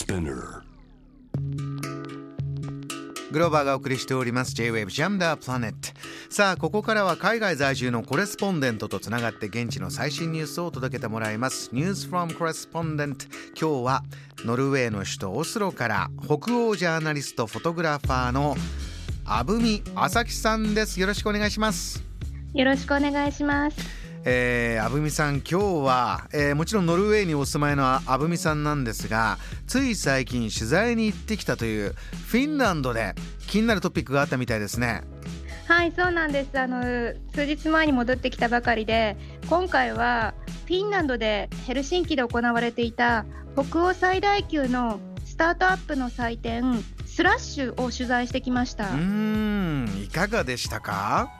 Spinner. グローバーがお送りしております。J-Wave Jam the Planet さあここからは海外在住のコレスポンデントとつながって現地の最新ニュースを届けてもらいます。News from Correspondent 今日はノルウェーの首都オスロから北欧ジャーナリストフォトグラファーの阿部美朝樹さんです。よろしくお願いします。よろしくお願いしますえー、阿部美さん今日は、えー、もちろんノルウェーにお住まいの阿部美さんなんですがつい最近取材に行ってきたというフィンランドで気になるトピックがあったみたいですね。はいそうなんです。あの数日前に戻ってきたばかりで今回はフィンランドでヘルシンキで行われていた北欧最大級のスタートアップの祭典スラッシュを取材してきました。うんいかがでしたか？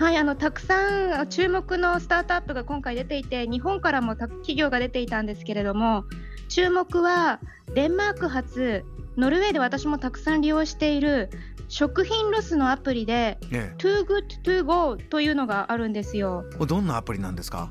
はいあのたくさん注目のスタートアップが今回出ていて日本からも企業が出ていたんですけれども注目はデンマーク発ノルウェーで私もたくさん利用している食品ロスのアプリで、ね、Too Good To Go というのがあるんですよ。どんなアプリなんですか？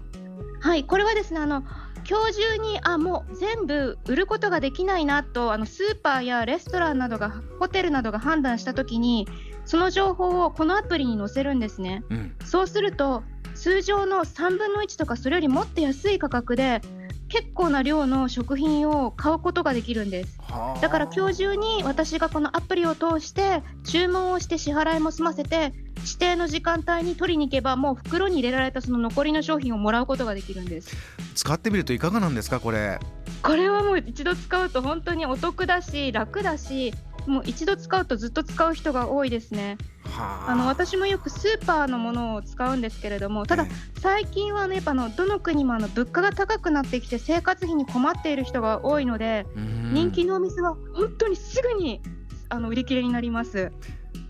はいこれはですねあの今日中にあもう全部売ることができないなとあのスーパーやレストランなどがホテルなどが判断したときにその情報をこのアプリに載せるんですね、うん、そうすると通常の3分の1とかそれよりもっと安い価格で結構な量の食品を買うことができるんです。だから今日中に私がこのアプリを通して注文をして支払いも済ませて指定の時間帯に取りに行けばもう袋に入れられたその残りの商品をもらうことができるんです。使ってみるといかがなんですかこれ。これはもう一度使うと本当にお得だし楽だしもう一度使うとずっと使う人が多いですね。あの私もよくスーパーのものを使うんですけれどもただ最近はねやっぱのどの国もあの物価が高くなってきて生活費に困っている人が多いので人気のお店は本当にすぐにあの売り切れになります。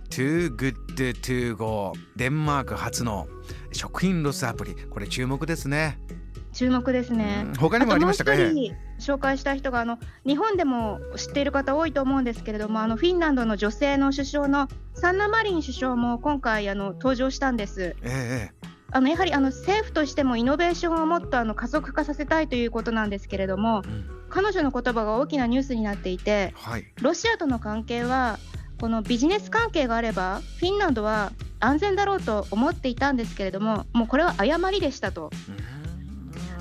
Too Good To Go デンマーク初の食品ロスアプリこれ注目ですね。注目ですね。他にもありましたか？紹介した人があの日本でも知っている方多いと思うんですけれどもあのフィンランドの女性の首相のサンナ・マリン首相も今回あの登場したんです。ええあのやはりあの政府としてもイノベーションをもっとあの加速化させたいということなんですけれども、うん、彼女の言葉が大きなニュースになっていて、はい、ロシアとの関係はこのビジネス関係があればフィンランドは安全だろうと思っていたんですけれどももうこれは誤りでしたと。うん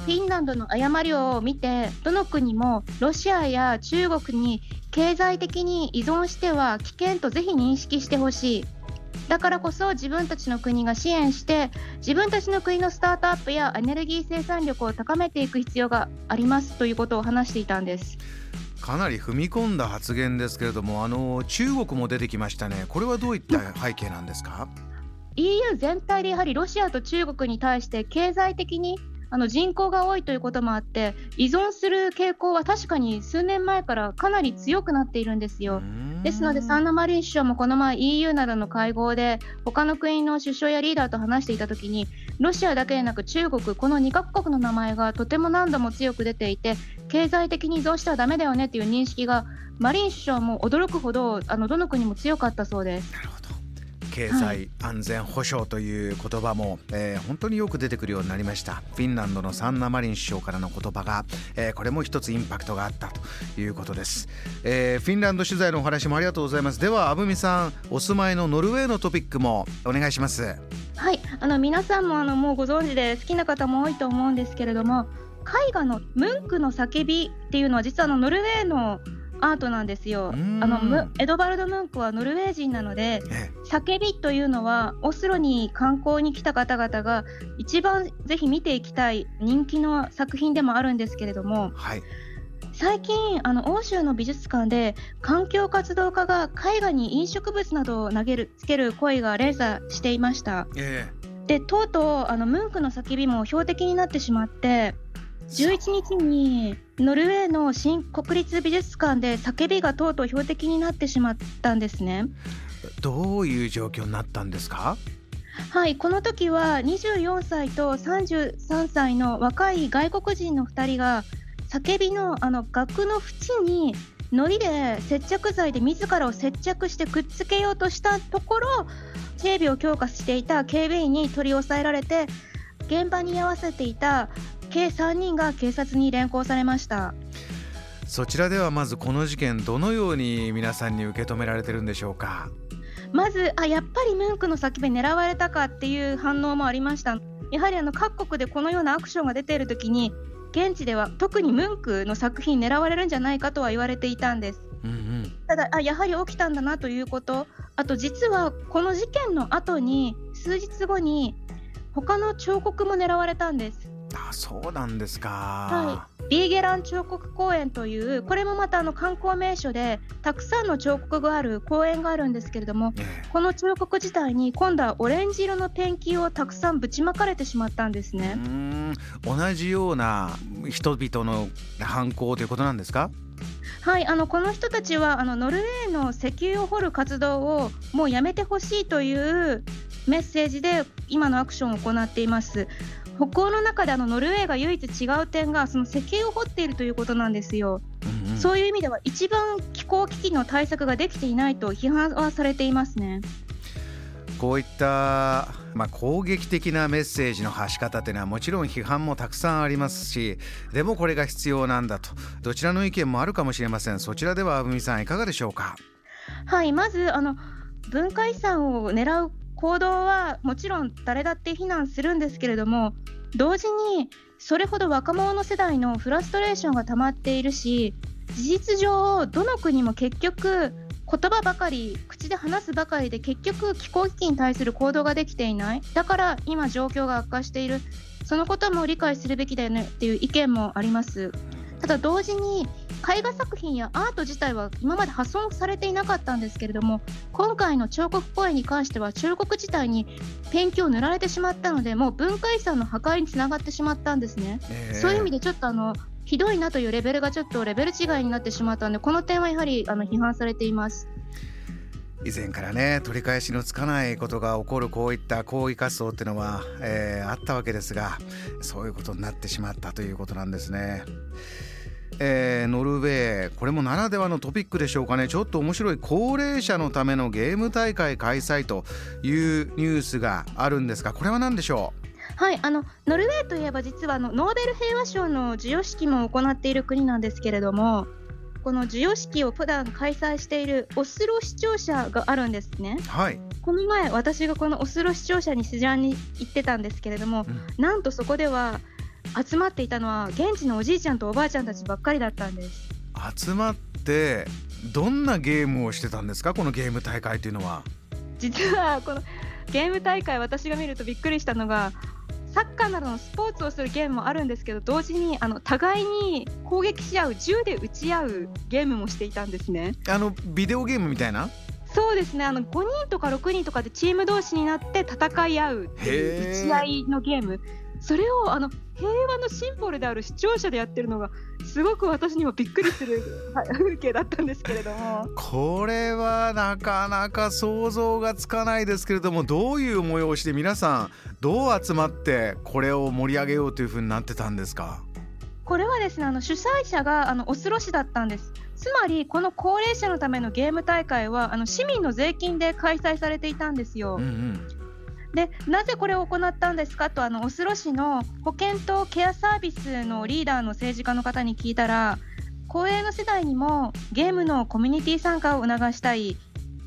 フィンランドの誤りを見てどの国もロシアや中国に経済的に依存しては危険とぜひ認識してほしい。だからこそ自分たちの国が支援して自分たちの国のスタートアップやエネルギー生産力を高めていく必要がありますということを話していたんです。かなり踏み込んだ発言ですけれどもあの中国も出てきましたね。これはどういった背景なんですか？EU 全体でやはりロシアと中国に対して経済的にあの人口が多いということもあって依存する傾向は確かに数年前からかなり強くなっているんですよ。ですのでサンナ・マリン首相もこの前 EU などの会合で他の国の首相やリーダーと話していたときにロシアだけでなく中国この2カ国の名前がとても何度も強く出ていて経済的に依存してはだめだよねという認識がマリン首相も驚くほどあのどの国も強かったそうです。経済安全保障という言葉も、えー、本当によく出てくるようになりました。フィンランドのサンナ・マリン首相からの言葉が、えー、これも一つインパクトがあったということです、えー、フィンランド取材のお話もありがとうございます。では阿部美さんお住まいのノルウェーのトピックもお願いします。はい。あの皆さんもあのもうご存知で好きな方も多いと思うんですけれども絵画のムンクの叫びっていうのは実はあのノルウェーのアートなんですよ。あのエドバルド・ムンクはノルウェー人なので、叫びというのはオスロに観光に来た方々が一番ぜひ見ていきたい人気の作品でもあるんですけれども、はい、最近あの欧州の美術館で環境活動家が絵画に飲食物などを投げるつける行為が連鎖していました。えー、でとうとうあのムンクの叫びも標的になってしまって11日にノルウェーの新国立美術館で叫びがとうとう標的になってしまったんですね。どういう状況になったんですか？はいこの時は24歳と33歳の若い外国人の2人が叫びのあの額の縁に糊で接着剤で自らを接着してくっつけようとしたところ警備を強化していた警備員に取り押さえられて現場に居合わせていた計3人が警察に連行されました。そちらではまずこの事件どのように皆さんに受け止められてるんでしょうか？まずあやっぱりムンクの叫び狙われたかっていう反応もありました。やはりあの各国でこのようなアクションが出ている時に現地では特にムンクの作品狙われるんじゃないかとは言われていたんです、うんうん、ただあやはり起きたんだなということ。あと実はこの事件の後に数日後に他の彫刻も狙われたんですあそうなんですか、はい、ビーゲラン彫刻公園というこれもまたあの観光名所でたくさんの彫刻がある公園があるんですけれども、この彫刻自体に今度はオレンジ色のペンキをたくさんぶちまかれてしまったんですね。同じような人々の犯行ということなんですか？はい、あのこの人たちはあのノルウェーの石油を掘る活動をもうやめてほしいというメッセージで今のアクションを行っています。北欧の中であのノルウェーが唯一違う点がその石油を掘っているということなんですよ。うんうん、そういう意味では一番気候危機の対策ができていないと批判はされていますね。こういった、まあ、攻撃的なメッセージの発し方というのはもちろん批判もたくさんありますしでもこれが必要なんだとどちらの意見もあるかもしれませんそちらではあぶみさんいかがでしょうか？はいまずあの文化遺産を狙う行動はもちろん誰だって非難するんですけれども同時にそれほど若者の世代のフラストレーションが溜まっているし事実上どの国も結局言葉ばかり口で話すばかりで結局気候危機に対する行動ができていない。だから今状況が悪化している。そのことも理解するべきだよねっていう意見もあります。ただ同時に絵画作品やアート自体は今まで破損されていなかったんですけれども今回の彫刻公演に関しては彫刻自体にペンキを塗られてしまったのでもう文化遺産の破壊につながってしまったんですね、えー、そういう意味でちょっとあのひどいなというレベルがちょっとレベル違いになってしまったのでこの点はやはりあの批判されています。以前からね取り返しのつかないことが起こるこういった抗議活動っていうのは、えー、あったわけですがそういうことになってしまったということなんですね。えー、ノルウェーこれもならではのトピックでしょうかねちょっと面白い高齢者のためのゲーム大会開催というニュースがあるんですがこれは何でしょう？はいあのノルウェーといえば実はあのノーベル平和賞の授与式も行っている国なんですけれどもこの授与式を普段開催しているオスロ視聴者があるんですね。はい。この前私がこのオスロ視聴者に取材に行ってたんですけれども、うん、なんとそこでは集まっていたのは現地のおじいちゃんとおばあちゃんたちばっかりだったんです。集まってどんなゲームをしてたんですか？このゲーム大会というのは。実はこのゲーム大会私が見るとびっくりしたのがサッカーなどのスポーツをするゲームもあるんですけど同時にあの互いに攻撃し合う銃で撃ち合うゲームもしていたんですね。あのビデオゲームみたいな？そうですね。あの5人とか6人とかでチーム同士になって戦い合うっていう打ち合いのゲームそれをあの平和のシンボルである視聴者でやってるのがすごく私にもびっくりする風景だったんですけれども。これはなかなか想像がつかないですけれどもどういう催しで皆さんどう集まってこれを盛り上げようというふうになってたんですか？これはですねあの主催者があのオスロ市だったんです。つまりこの高齢者のためのゲーム大会はあの市民の税金で開催されていたんですよ。うんうんでなぜこれを行ったんですか？とあのオスロ市の保健とケアサービスのリーダーの政治家の方に聞いたら高齢の世代にもゲームのコミュニティ参加を促したい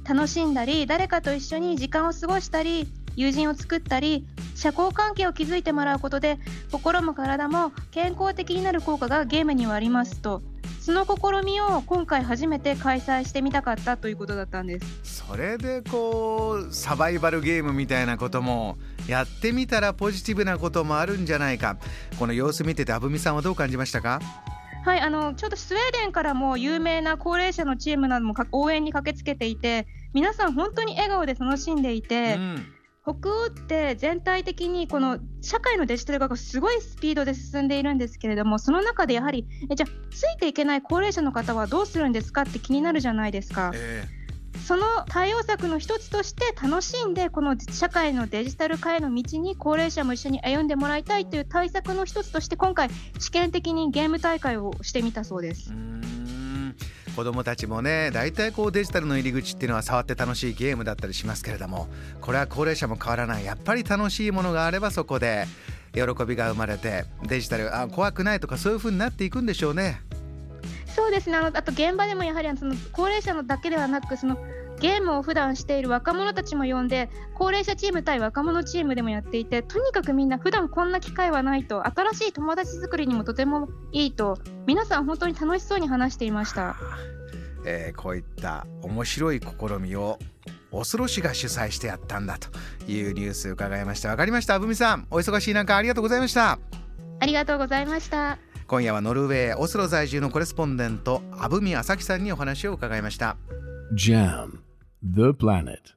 楽しんだり誰かと一緒に時間を過ごしたり友人を作ったり社交関係を築いてもらうことで心も体も健康的になる効果がゲームにはありますと。その試みを今回初めて開催してみたかったということだったんです。それでこうサバイバルゲームみたいなこともやってみたらポジティブなこともあるんじゃないか。この様子見ててあぶみさんはどう感じましたか？はいあのちょうどスウェーデンからも有名な高齢者のチームなども応援に駆けつけていて皆さん本当に笑顔で楽しんでいて、うん北欧って全体的にこの社会のデジタル化がすごいスピードで進んでいるんですけれどもその中でやはりえじゃあついていけない高齢者の方はどうするんですかって気になるじゃないですか。えーその対応策の一つとして楽しんでこの社会のデジタル化への道に高齢者も一緒に歩んでもらいたいという対策の一つとして今回試験的にゲーム大会をしてみたそうです。子供たちもね大体こうデジタルの入り口っていうのは触って楽しいゲームだったりしますけれどもこれは高齢者も変わらないやっぱり楽しいものがあればそこで喜びが生まれてデジタルあ怖くないとかそういう風になっていくんでしょうね。そうですねあのあと現場でもやはりその高齢者のだけではなくそのゲームを普段している若者たちも呼んで高齢者チーム対若者チームでもやっていてとにかくみんな普段こんな機会はないと新しい友達作りにもとてもいいと皆さん本当に楽しそうに話していました、えー、こういった面白い試みをオスロ市が主催してやったんだというニュース伺いました。わかりました。あぶみさんお忙しい中ありがとうございました。ありがとうございました。今夜はノルウェーオスロ在住のコレスポンデント阿部美朝樹さんにお話を伺いました。JAM The Planet